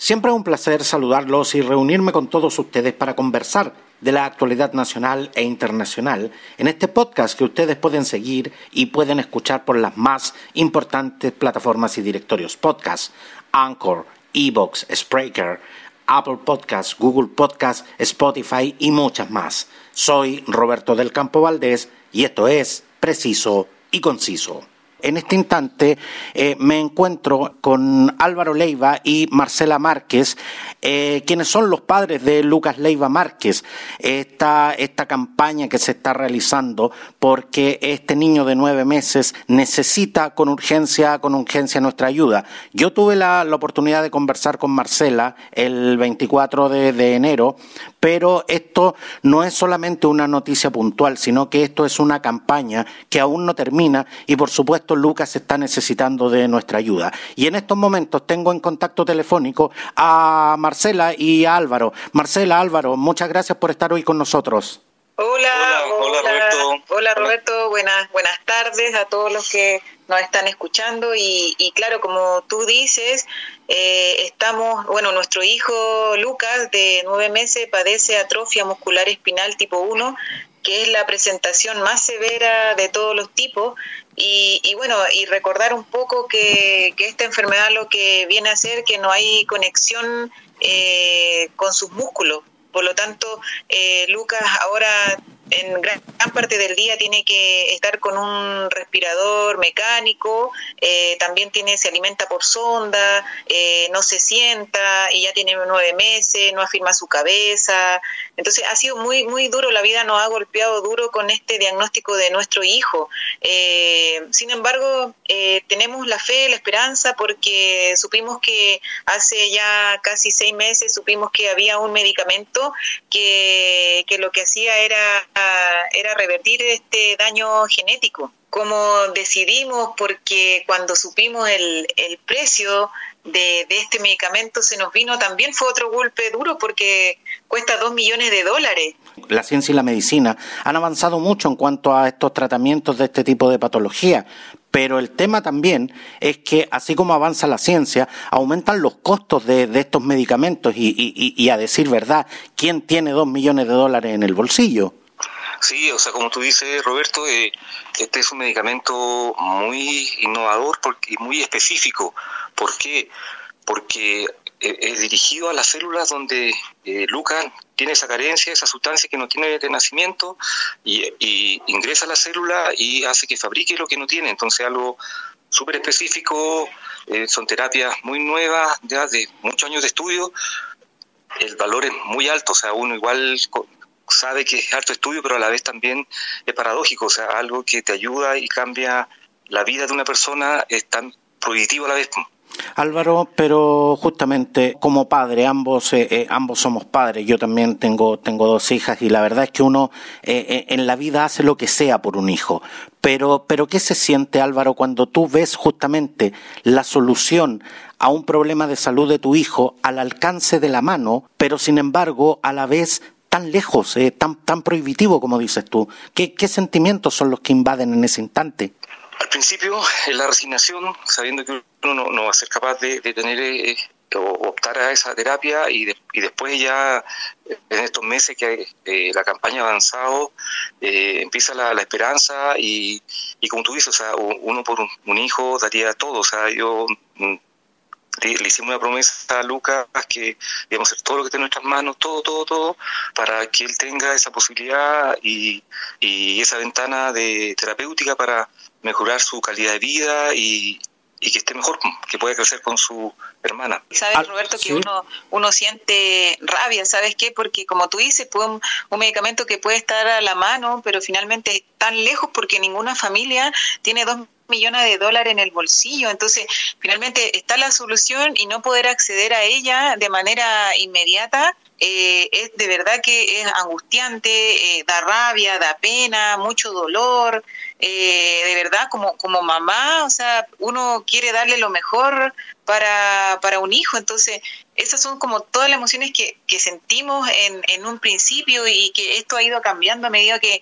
Siempre es un placer saludarlos y reunirme con todos ustedes para conversar de la actualidad nacional e internacional en este podcast que ustedes pueden seguir y pueden escuchar por las más importantes plataformas y directorios podcast, Anchor, Evox, Spreaker, Apple Podcasts, Google Podcasts, Spotify y muchas más. Soy Roberto del Campo Valdés y esto es Preciso y Conciso. En este instante eh, me encuentro con Álvaro Leiva y Marcela Márquez, eh, quienes son los padres de Lucas Leiva Márquez. Esta, esta campaña que se está realizando porque este niño de nueve meses necesita con urgencia, con urgencia nuestra ayuda. Yo tuve la, oportunidad de conversar con Marcela el 24 de enero, pero esto no es solamente una noticia puntual, sino que esto es una campaña que aún no termina y por supuesto Lucas está necesitando de nuestra ayuda. Y en estos momentos tengo en contacto telefónico a Marcela y a Álvaro. Marcela, Álvaro, muchas gracias por estar hoy con nosotros. Hola, hola, Roberto. Hola Roberto, buenas, buenas tardes a todos los que nos están escuchando y, claro, como tú dices, eh, estamos, bueno, nuestro hijo Lucas de nueve meses padece atrofia muscular espinal tipo 1, que es la presentación más severa de todos los tipos y, bueno, y recordar un poco que, esta enfermedad lo que viene a hacer que no hay conexión eh, con sus músculos. Por lo tanto, eh, Lucas ahora en gran, parte del día tiene que estar con un respirador mecánico, eh, también tiene se alimenta por sonda, eh, no se sienta y ya tiene nueve meses, no afirma su cabeza. Entonces ha sido muy muy duro, la vida nos ha golpeado duro con este diagnóstico de nuestro hijo. Eh, sin embargo, tenemos la fe, la esperanza, porque supimos que hace ya casi seis meses supimos que había un medicamento que, que lo que hacía era era revertir este daño genético. Como decidimos, porque cuando supimos el, el precio de, este medicamento se nos vino también fue otro golpe duro porque cuesta dos millones de dólares. La ciencia y la medicina han avanzado mucho en cuanto a estos tratamientos de este tipo de patología, pero el tema también es que, así como avanza la ciencia, aumentan los costos de, estos medicamentos y, y, a decir verdad, ¿quién tiene dos millones de dólares en el bolsillo? Sí, o sea, como tú dices, Roberto, eh, este es un medicamento muy innovador y muy específico. ¿Por qué? Porque eh, es dirigido a las células donde eh, Lucas tiene esa carencia, esa sustancia que no tiene de nacimiento, y, ingresa a la célula y hace que fabrique lo que no tiene. Entonces, algo súper específico, son terapias muy nuevas, ya de muchos años de estudio, el valor es muy alto, o sea, uno igual sabe que es harto estudio, pero a la vez también es paradójico, o sea, algo que te ayuda y cambia la vida de una persona es tan prohibitivo a la vez. Álvaro, pero justamente como padre, ambos, eh, eh, ambos somos padres. Yo también tengo, tengo dos hijas y la verdad es que uno eh, en la vida hace lo que sea por un hijo. Pero, pero ¿qué se siente, Álvaro, cuando tú ves justamente la solución a un problema de salud de tu hijo al alcance de la mano, pero sin embargo a la vez tan lejos, eh, tan, tan prohibitivo como dices tú? ¿Qué, sentimientos son los que invaden en ese instante? Al principio, la resignación, sabiendo que uno no, va a ser capaz de, tener eh, o optar a esa terapia y, y después ya eh, en estos meses que la campaña ha avanzado, empieza la, esperanza y, y, como tú dices, o sea, uno por un, un, hijo daría todo, o sea, yo mm, le, hicimos una promesa a Lucas que íbamos a hacer todo lo que esté en nuestras manos, todo, todo, todo, para que él tenga esa posibilidad y, y esa ventana de terapéutica para mejorar su calidad de vida y, y que esté mejor, que pueda crecer con su hermana. Sabes, ah, Roberto, que uno, uno siente rabia, ¿sabes qué? Porque como tú dices, pues un, un, medicamento que puede estar a la mano, pero finalmente es tan lejos porque ninguna familia tiene dos millones de dólares en el bolsillo. Entonces, finalmente está la solución y no poder acceder a ella de manera inmediata eh, es de verdad que es angustiante, eh, da rabia, da pena, mucho dolor. Eh, de verdad, como, como mamá, o sea, uno quiere darle lo mejor para, para un hijo. Entonces, esas son como todas las emociones que, que sentimos en, en un principio y que esto ha ido cambiando a medida que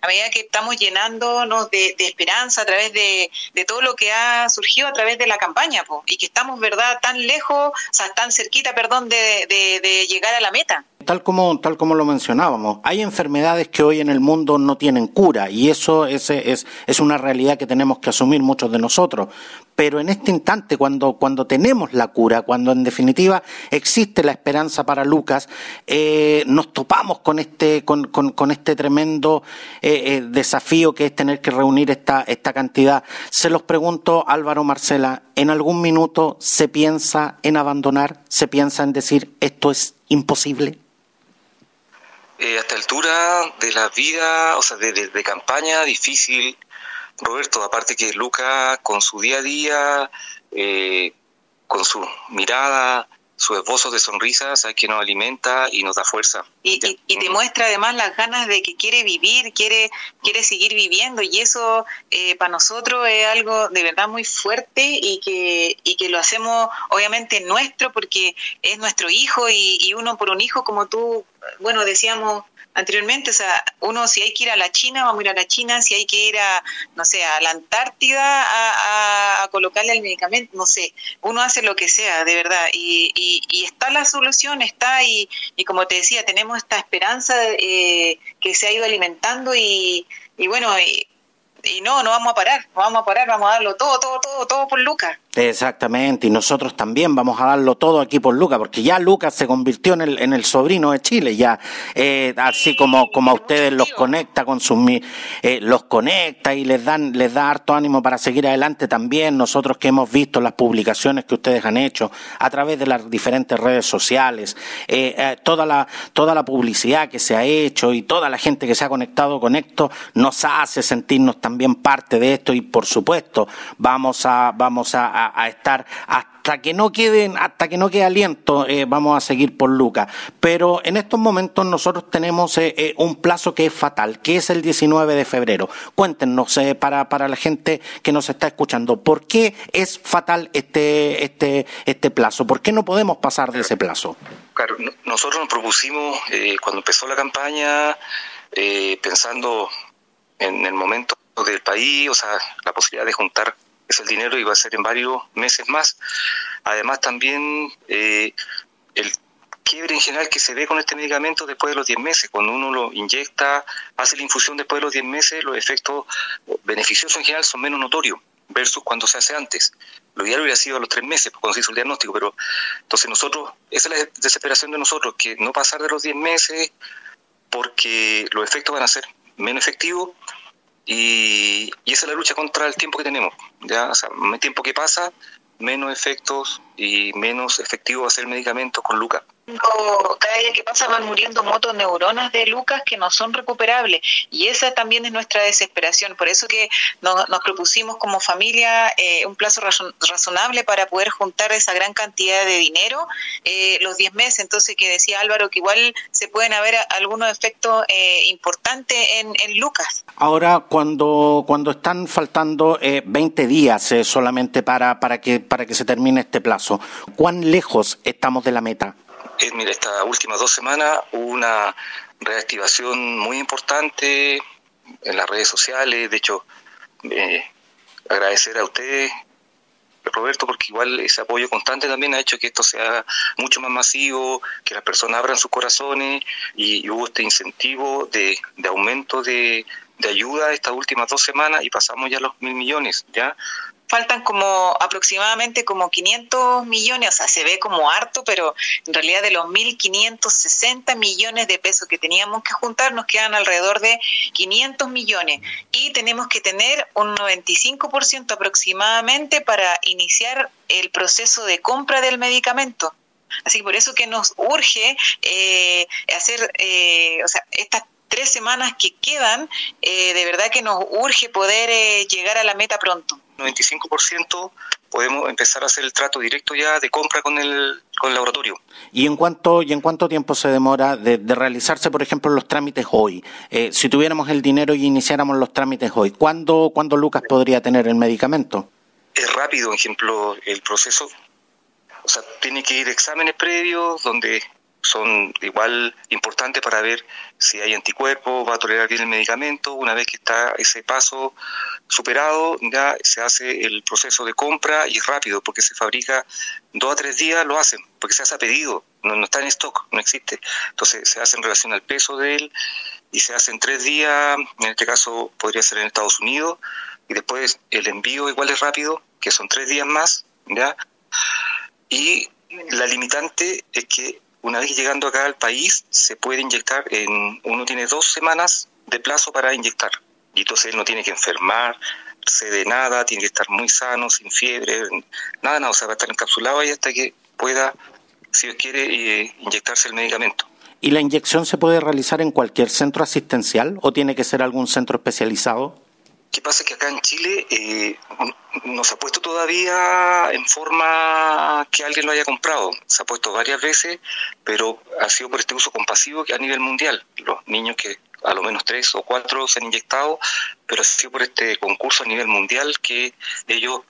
a medida que estamos llenándonos de, esperanza a través de, todo lo que ha surgido a través de la campaña, y que estamos, ¿verdad?, tan lejos, o sea, tan cerquita, perdón, de llegar a la meta. Tal como, tal como lo mencionábamos, hay enfermedades que hoy en el mundo no tienen cura y eso es, es, es una realidad que tenemos que asumir muchos de nosotros. Pero en este instante, cuando, cuando tenemos la cura, cuando en definitiva existe la esperanza para Lucas, eh, nos topamos con este, con, con, este tremendo eh, eh, desafío que es tener que reunir esta, esta cantidad. Se los pregunto, Álvaro Marcela, ¿en algún minuto se piensa en abandonar? ¿Se piensa en decir esto es imposible? eh, a esta altura de la vida, o sea, de, campaña difícil, Roberto, aparte que Luca con su día a día, eh, con su mirada, su esbozo de sonrisa, sabes que nos alimenta y nos da fuerza. Y, y, demuestra además las ganas de que quiere vivir, quiere, quiere seguir viviendo y eso eh, para nosotros es algo de verdad muy fuerte y que, y que lo hacemos obviamente nuestro porque es nuestro hijo y, y uno por un hijo como tú, bueno, decíamos anteriormente, o sea, uno si hay que ir a la China, vamos a ir a la China, si hay que ir a, no sé, a la Antártida a, colocarle el medicamento, no sé, uno hace lo que sea, de verdad, y, y, está la solución, está, y, y como te decía, tenemos esta esperanza eh, que se ha ido alimentando y, bueno, y no, no vamos a parar, no vamos a parar, vamos a darlo todo, todo, todo, todo por Lucas. Exactamente, y nosotros también vamos a darlo todo aquí por Lucas, porque ya Lucas se convirtió en el, en el sobrino de Chile, ya eh, así como, como a ustedes los conecta con sus eh, los conecta y les dan, les da harto ánimo para seguir adelante también, nosotros que hemos visto las publicaciones que ustedes han hecho a través de las diferentes redes sociales, eh, toda la, toda la publicidad que se ha hecho y toda la gente que se ha conectado con esto nos hace sentirnos también parte de esto y por supuesto vamos a, vamos a a, estar hasta que no queden, hasta que no quede aliento, eh, vamos a seguir por Lucas. Pero en estos momentos nosotros tenemos eh, eh, un plazo que es fatal, que es el 19 de febrero. Cuéntenos para, para la gente que nos está escuchando, ¿por qué es fatal este, este, este plazo? ¿Por qué no podemos pasar de ese plazo? Claro, nosotros nos propusimos cuando empezó la campaña, pensando en el momento del país, o sea, la posibilidad de juntar es el dinero y va a ser en varios meses más. Además también eh, el quiebre en general que se ve con este medicamento después de los 10 meses. Cuando uno lo inyecta, hace la infusión después de los 10 meses, los efectos beneficiosos en general son menos notorios versus cuando se hace antes. Lo ideal hubiera sido a los 3 meses, cuando se hizo el diagnóstico, pero entonces nosotros, esa es la desesperación de nosotros, que no pasar de los 10 meses porque los efectos van a ser menos efectivos y, esa es la lucha contra el tiempo que tenemos. ¿ya? O sea, más tiempo que pasa, menos efectos y menos efectivo va a ser el medicamento con Luca cada día que pasa van muriendo motoneuronas de Lucas que no son recuperables y esa también es nuestra desesperación. Por eso que nos, propusimos como familia eh, un plazo razonable para poder juntar esa gran cantidad de dinero eh, los 10 meses. Entonces que decía Álvaro que igual se pueden haber algunos efectos eh, importantes en, Lucas. Ahora cuando cuando están faltando 20 días solamente para para que para que se termine este plazo, ¿cuán lejos estamos de la meta? Eh, mira, estas últimas dos semanas hubo una reactivación muy importante en las redes sociales. De hecho, eh, agradecer a ustedes, Roberto, porque igual ese apoyo constante también ha hecho que esto sea mucho más masivo, que las personas abran sus corazones y, hubo este incentivo de, aumento de, de ayuda estas últimas dos semanas y pasamos ya los mil millones, ¿ya? Faltan como aproximadamente como 500 millones, o sea, se ve como harto, pero en realidad de los 1.560 millones de pesos que teníamos que juntar, nos quedan alrededor de 500 millones y tenemos que tener un 95% aproximadamente para iniciar el proceso de compra del medicamento. Así que por eso que nos urge eh, hacer, eh, o sea, estas tres semanas que quedan, eh, de verdad que nos urge poder llegar a la meta pronto. 95% podemos empezar a hacer el trato directo ya de compra con el, con el laboratorio. ¿Y en cuánto, y en cuánto tiempo se demora de, realizarse, por ejemplo, los trámites hoy? Eh, si tuviéramos el dinero y iniciáramos los trámites hoy, ¿cuándo, ¿cuándo Lucas podría tener el medicamento? Es rápido, por ejemplo, el proceso. O sea, tiene que ir exámenes previos donde son igual importantes para ver si hay anticuerpos, va a tolerar bien el medicamento. Una vez que está ese paso superado, ya se hace el proceso de compra y es rápido, porque se fabrica dos a tres días, lo hacen, porque se hace a pedido, no, no está en stock, no existe. Entonces se hace en relación al peso de él y se hace en tres días, en este caso podría ser en Estados Unidos, y después el envío igual es rápido, que son tres días más, ¿ya? Y la limitante es que una vez llegando acá al país se puede inyectar en, uno tiene dos semanas de plazo para inyectar, y entonces él no tiene que enfermarse de nada, tiene que estar muy sano, sin fiebre, nada, nada, o sea, va a estar encapsulado ahí hasta que pueda, si quiere, eh, inyectarse el medicamento. ¿Y la inyección se puede realizar en cualquier centro asistencial o tiene que ser algún centro especializado? ¿Qué pasa? Que acá en Chile eh, no se ha puesto todavía en forma que alguien lo haya comprado. Se ha puesto varias veces, pero ha sido por este uso compasivo que a nivel mundial. Los niños que a lo menos tres o cuatro se han inyectado, pero ha sido por este concurso a nivel mundial que ellos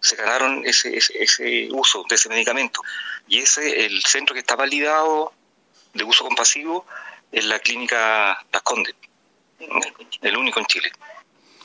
se ganaron ese, ese, ese uso de ese medicamento. Y ese, el centro que está validado de uso compasivo en la clínica Las Condes, el único en Chile.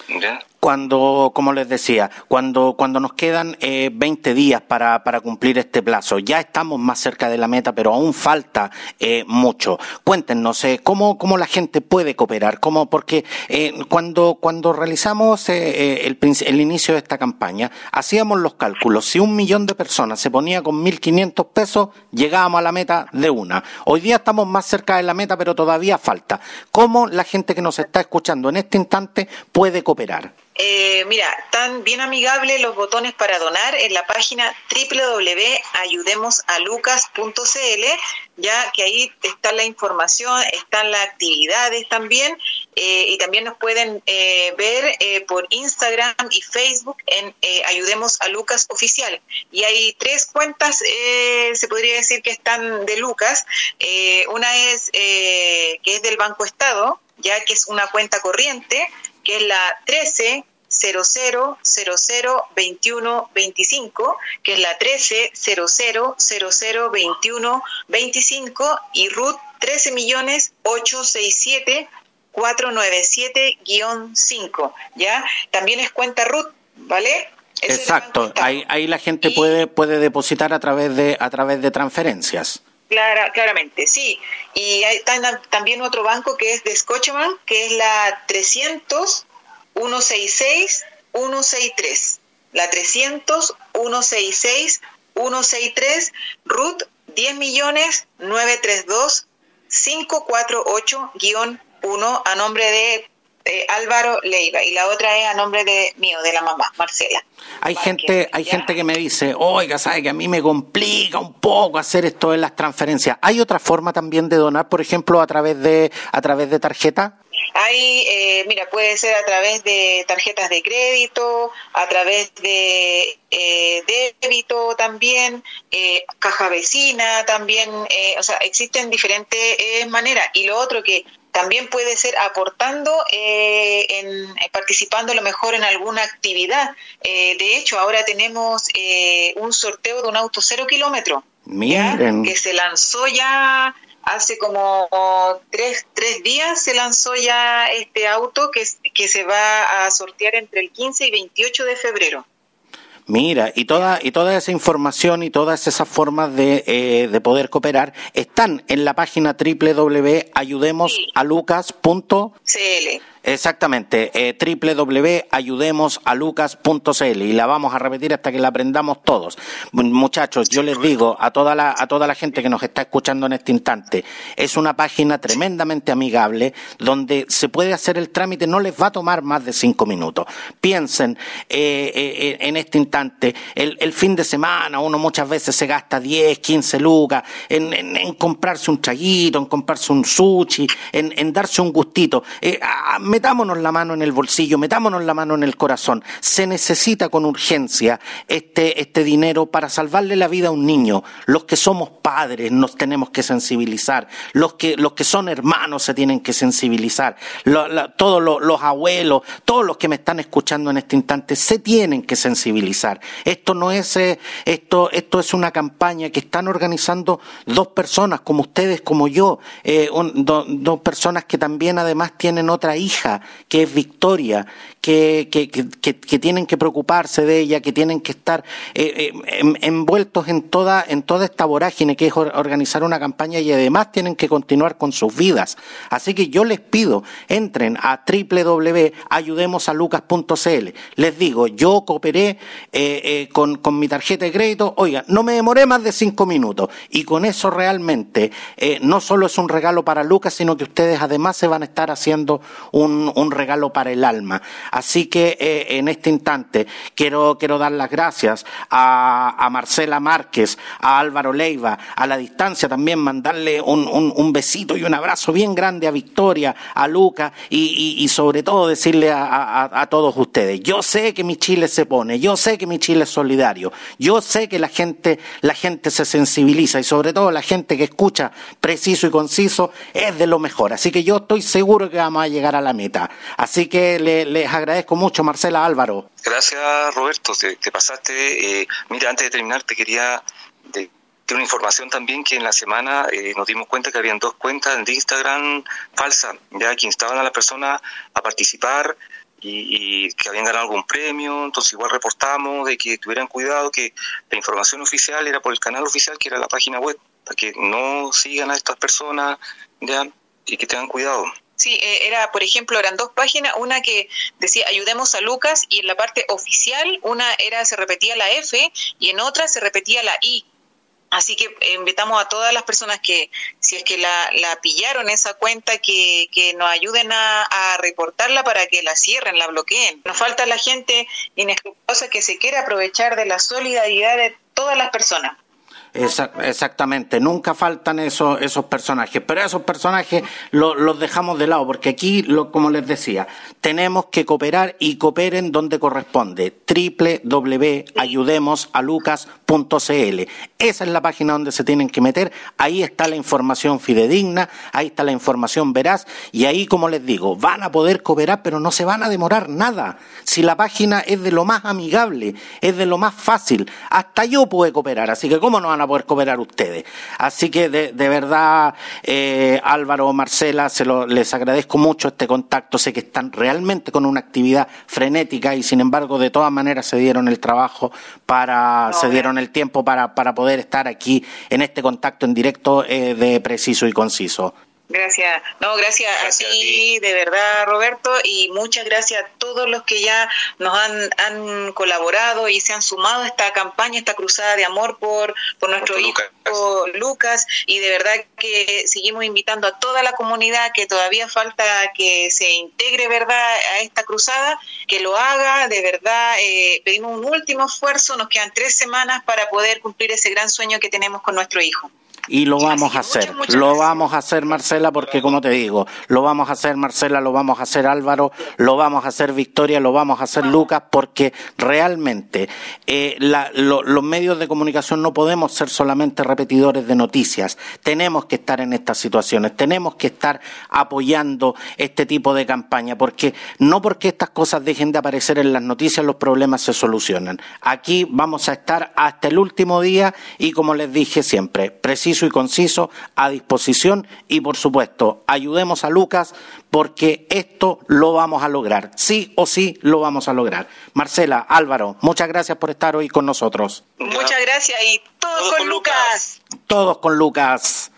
¿Ya? Cuando, como les decía, cuando, cuando nos quedan eh, 20 días para, para, cumplir este plazo, ya estamos más cerca de la meta, pero aún falta eh, mucho. Cuéntenos, eh, ¿cómo, ¿cómo, la gente puede cooperar? ¿Cómo, porque eh, cuando, cuando realizamos eh, el, el, inicio de esta campaña, hacíamos los cálculos. Si un millón de personas se ponía con 1.500 pesos, llegábamos a la meta de una. Hoy día estamos más cerca de la meta, pero todavía falta. ¿Cómo la gente que nos está escuchando en este instante puede cooperar? Eh, mira, tan bien amigables los botones para donar en la página www.ayudemosalucas.cl, ya que ahí está la información, están las actividades también, eh, y también nos pueden eh, ver eh, por Instagram y Facebook en eh, Ayudemos a Lucas Oficial. Y hay tres cuentas, se podría decir que están de Lucas. una es que es del Banco Estado, ya que es una cuenta corriente que es la 13 00 00 21 25, que es la 13 00 00 21 25 y RUT 13 millones 867 497 5, ¿ya? También es cuenta RUT, ¿vale? Exacto, ahí, ahí la gente puede puede depositar a través de a través de transferencias. Clara, claramente, sí. Y hay también otro banco que es de Scotiabank, que es la 300 166 163. La 300 166 163 RUT 10 millones 932 548 1 a nombre de eh, Álvaro Leiva y la otra es a nombre de mío, de la mamá, Marcela. Hay gente, hay gente que me dice, oiga, sabe que a mí me complica un poco hacer esto de las transferencias. ¿Hay otra forma también de donar, por ejemplo, a través de, a través de tarjeta? Hay, eh, mira, puede ser a través de tarjetas de crédito, a través de eh, débito también, eh, caja vecina también, eh, o sea, existen diferentes maneras. Y lo otro que también puede ser aportando, eh, en, participando a lo mejor en alguna actividad. Eh, de hecho, ahora tenemos eh, un sorteo de un auto cero kilómetro, que se lanzó ya hace como tres, tres días, se lanzó ya este auto que, que se va a sortear entre el 15 y 28 de febrero. Mira, y toda, y toda esa información y todas esas formas de, eh, de poder cooperar están en la página www.ayudemosalucas.cl. Exactamente, eh, www.ayudemosalucas.cl y la vamos a repetir hasta que la aprendamos todos. Muchachos, yo les digo a toda la a toda la gente que nos está escuchando en este instante, es una página tremendamente amigable donde se puede hacer el trámite, no les va a tomar más de cinco minutos. Piensen eh, eh, en este instante, el, el, fin de semana uno muchas veces se gasta 10, 15 lucas en, en, en comprarse un traguito, en comprarse un sushi, en, en darse un gustito. Eh, a, metámonos la mano en el bolsillo, metámonos la mano en el corazón. Se necesita con urgencia este, este dinero para salvarle la vida a un niño. Los que somos padres nos tenemos que sensibilizar, los que, los que son hermanos se tienen que sensibilizar, todos los, abuelos, todos los que me están escuchando en este instante se tienen que sensibilizar. Esto no es, eh, esto, esto es una campaña que están organizando dos personas como ustedes, como yo, eh, dos personas que también además tienen otra hija, que es Victoria, que, tienen que preocuparse de ella, que tienen que estar eh, envueltos en toda, en toda esta vorágine que es organizar una campaña y además tienen que continuar con sus vidas. Así que yo les pido, entren a www.ayudemosalucas.cl. Les digo, yo cooperé eh, eh, con, mi tarjeta de crédito, oiga, no me demoré más de cinco minutos y con eso realmente eh, no solo es un regalo para Lucas, sino que ustedes además se van a estar haciendo un, regalo para el alma. Así que en este instante quiero, quiero dar las gracias a, Marcela Márquez, a Álvaro Leiva, a la distancia también mandarle un, un, besito y un abrazo bien grande a Victoria, a Luca y, y, sobre todo decirle a, a, todos ustedes, yo sé que mi Chile se pone, yo sé que mi Chile es solidario, yo sé que la gente, la gente se sensibiliza y sobre todo la gente que escucha preciso y conciso es de lo mejor. Así que yo estoy seguro que vamos a llegar a la meta. Así que les agradezco mucho, Marcela Álvaro. Gracias, Roberto. Te, pasaste. Eh, mira, antes de terminar, te quería tiene una información también que en la semana eh, nos dimos cuenta que habían dos cuentas de Instagram falsas, ya que instaban a la persona a participar y, que habían ganado algún premio, entonces igual reportamos de que tuvieran cuidado, que la información oficial era por el canal oficial, que era la página web, para que no sigan a estas personas ya y que tengan cuidado. Sí, eh, era, por ejemplo, eran dos páginas, una que decía ayudemos a Lucas y en la parte oficial una era se repetía la F y en otra se repetía la I. Así que invitamos a todas las personas que, si es que la, la pillaron esa cuenta, que, que nos ayuden a, a, reportarla para que la cierren, la bloqueen. Nos falta la gente inescrupulosa que se quiere aprovechar de la solidaridad de todas las personas exactamente, nunca faltan esos, esos personajes, pero esos personajes los dejamos de lado, porque aquí, lo, como les decía, tenemos que cooperar y cooperen donde corresponde. www.ayudemosalucas.cl. Esa es la página donde se tienen que meter, ahí está la información fidedigna, ahí está la información veraz, y ahí, como les digo, van a poder cooperar, pero no se van a demorar nada. Si la página es de lo más amigable, es de lo más fácil, hasta yo puedo cooperar, así que ¿cómo no van a poder cooperar ustedes. Así que de, verdad, eh, Álvaro, Marcela, se lo, les agradezco mucho este contacto. Sé que están realmente con una actividad frenética y sin embargo de todas maneras se dieron el trabajo para, se dieron el tiempo para, para poder estar aquí en este contacto en directo eh, de preciso y conciso. Gracias, no, gracias, a ti, de verdad, Roberto, y muchas gracias a todos los que ya nos han, han colaborado y se han sumado a esta campaña, esta cruzada de amor por, por nuestro hijo Lucas. y de verdad que seguimos invitando a toda la comunidad que todavía falta que se integre, ¿verdad?, a esta cruzada, que lo haga, de verdad, eh, pedimos un último esfuerzo, nos quedan tres semanas para poder cumplir ese gran sueño que tenemos con nuestro hijo. Y lo vamos a hacer, lo vamos a hacer Marcela, porque como te digo, lo vamos a hacer Marcela, lo vamos a hacer Álvaro, lo vamos a hacer Victoria, lo vamos a hacer Lucas, porque realmente eh, los medios de comunicación no podemos ser solamente repetidores de noticias, tenemos que estar en estas situaciones, tenemos que estar apoyando este tipo de campaña, porque no porque estas cosas dejen de aparecer en las noticias los problemas se solucionan. Aquí vamos a estar hasta el último día y como les dije siempre, preciso y conciso a disposición y, por supuesto, ayudemos a Lucas porque esto lo vamos a lograr. Sí o sí lo vamos a lograr. Marcela, Álvaro, muchas gracias por estar hoy con nosotros. Muchas gracias y todos, con, Lucas. Todos con Lucas.